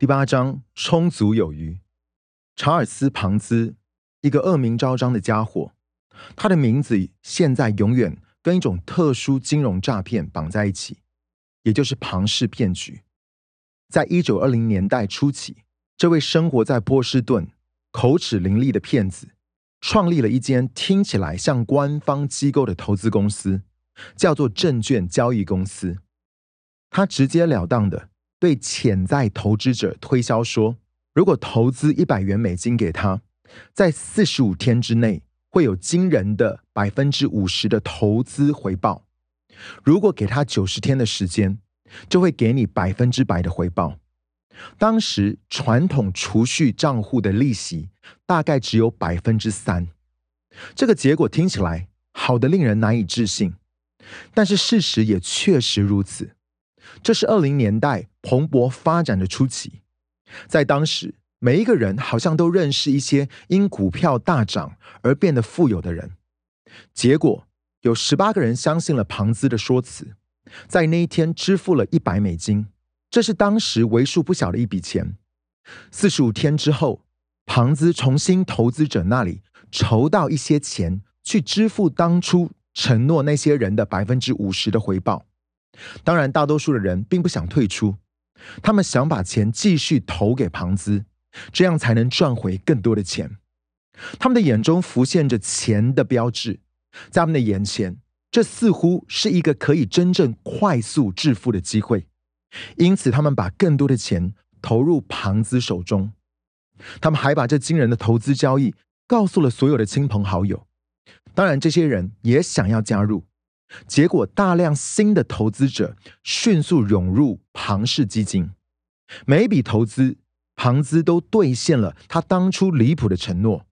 第八章充足有余。查尔斯·庞兹，一个恶名昭彰的家伙，他的名字现在永远跟一种特殊金融诈骗绑在一起，也就是庞氏骗局。在一九二零年代初期，这位生活在波士顿、口齿伶俐的骗子，创立了一间听起来像官方机构的投资公司，叫做证券交易公司。他直截了当的。对潜在投资者推销说，如果投资一百元美金给他，在四十五天之内会有惊人的百分之五十的投资回报；如果给他九十天的时间，就会给你百分之百的回报。当时传统储蓄账户的利息大概只有百分之三，这个结果听起来好的令人难以置信，但是事实也确实如此。这是二零年代蓬勃发展的初期，在当时，每一个人好像都认识一些因股票大涨而变得富有的人。结果，有十八个人相信了庞兹的说辞，在那一天支付了一百美金，这是当时为数不小的一笔钱。四十五天之后，庞兹重新投资者那里筹到一些钱，去支付当初承诺那些人的百分之五十的回报。当然，大多数的人并不想退出，他们想把钱继续投给庞兹，这样才能赚回更多的钱。他们的眼中浮现着钱的标志，在他们的眼前，这似乎是一个可以真正快速致富的机会。因此，他们把更多的钱投入庞兹手中。他们还把这惊人的投资交易告诉了所有的亲朋好友。当然，这些人也想要加入。结果，大量新的投资者迅速涌入庞氏基金。每一笔投资，庞兹都兑现了他当初离谱的承诺，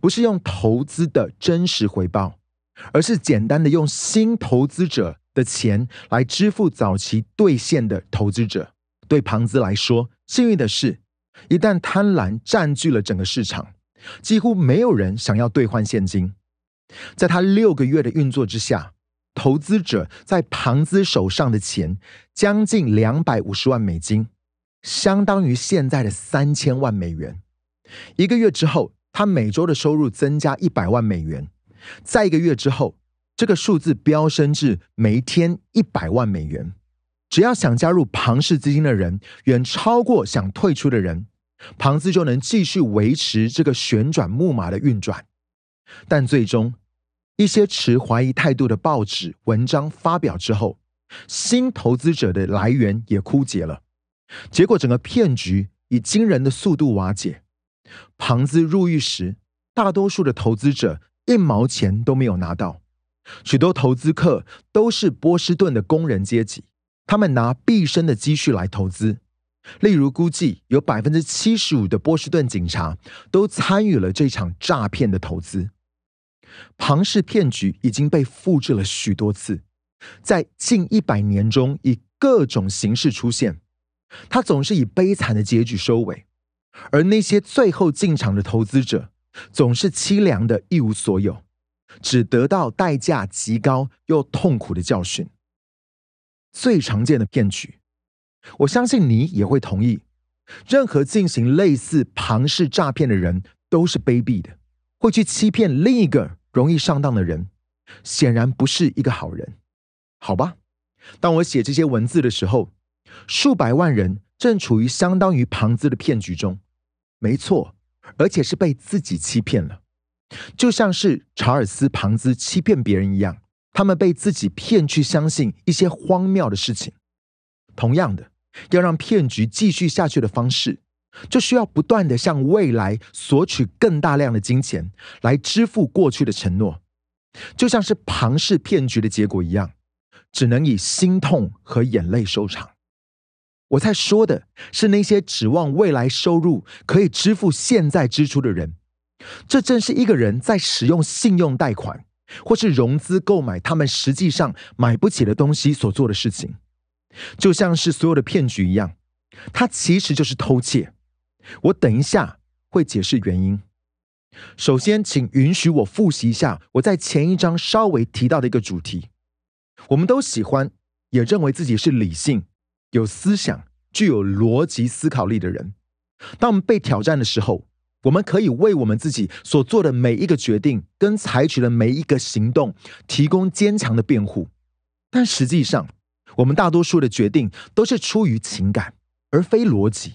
不是用投资的真实回报，而是简单的用新投资者的钱来支付早期兑现的投资者。对庞兹来说，幸运的是，一旦贪婪占据了整个市场，几乎没有人想要兑换现金。在他六个月的运作之下。投资者在庞兹手上的钱将近两百五十万美金，相当于现在的三千万美元。一个月之后，他每周的收入增加一百万美元。在一个月之后，这个数字飙升至每天一百万美元。只要想加入庞氏基金的人远超过想退出的人，庞兹就能继续维持这个旋转木马的运转。但最终，一些持怀疑态度的报纸文章发表之后，新投资者的来源也枯竭了，结果整个骗局以惊人的速度瓦解。庞兹入狱时，大多数的投资者一毛钱都没有拿到，许多投资客都是波士顿的工人阶级，他们拿毕生的积蓄来投资。例如，估计有百分之七十五的波士顿警察都参与了这场诈骗的投资。庞氏骗局已经被复制了许多次，在近一百年中以各种形式出现，它总是以悲惨的结局收尾，而那些最后进场的投资者总是凄凉的一无所有，只得到代价极高又痛苦的教训。最常见的骗局，我相信你也会同意，任何进行类似庞氏诈骗的人都是卑鄙的，会去欺骗另一个。容易上当的人，显然不是一个好人，好吧？当我写这些文字的时候，数百万人正处于相当于庞兹的骗局中，没错，而且是被自己欺骗了，就像是查尔斯·庞兹欺骗别人一样，他们被自己骗去相信一些荒谬的事情。同样的，要让骗局继续下去的方式。就需要不断的向未来索取更大量的金钱来支付过去的承诺，就像是庞氏骗局的结果一样，只能以心痛和眼泪收场。我在说的是那些指望未来收入可以支付现在支出的人，这正是一个人在使用信用贷款或是融资购买他们实际上买不起的东西所做的事情，就像是所有的骗局一样，它其实就是偷窃。我等一下会解释原因。首先，请允许我复习一下我在前一章稍微提到的一个主题。我们都喜欢，也认为自己是理性、有思想、具有逻辑思考力的人。当我们被挑战的时候，我们可以为我们自己所做的每一个决定跟采取的每一个行动提供坚强的辩护。但实际上，我们大多数的决定都是出于情感，而非逻辑。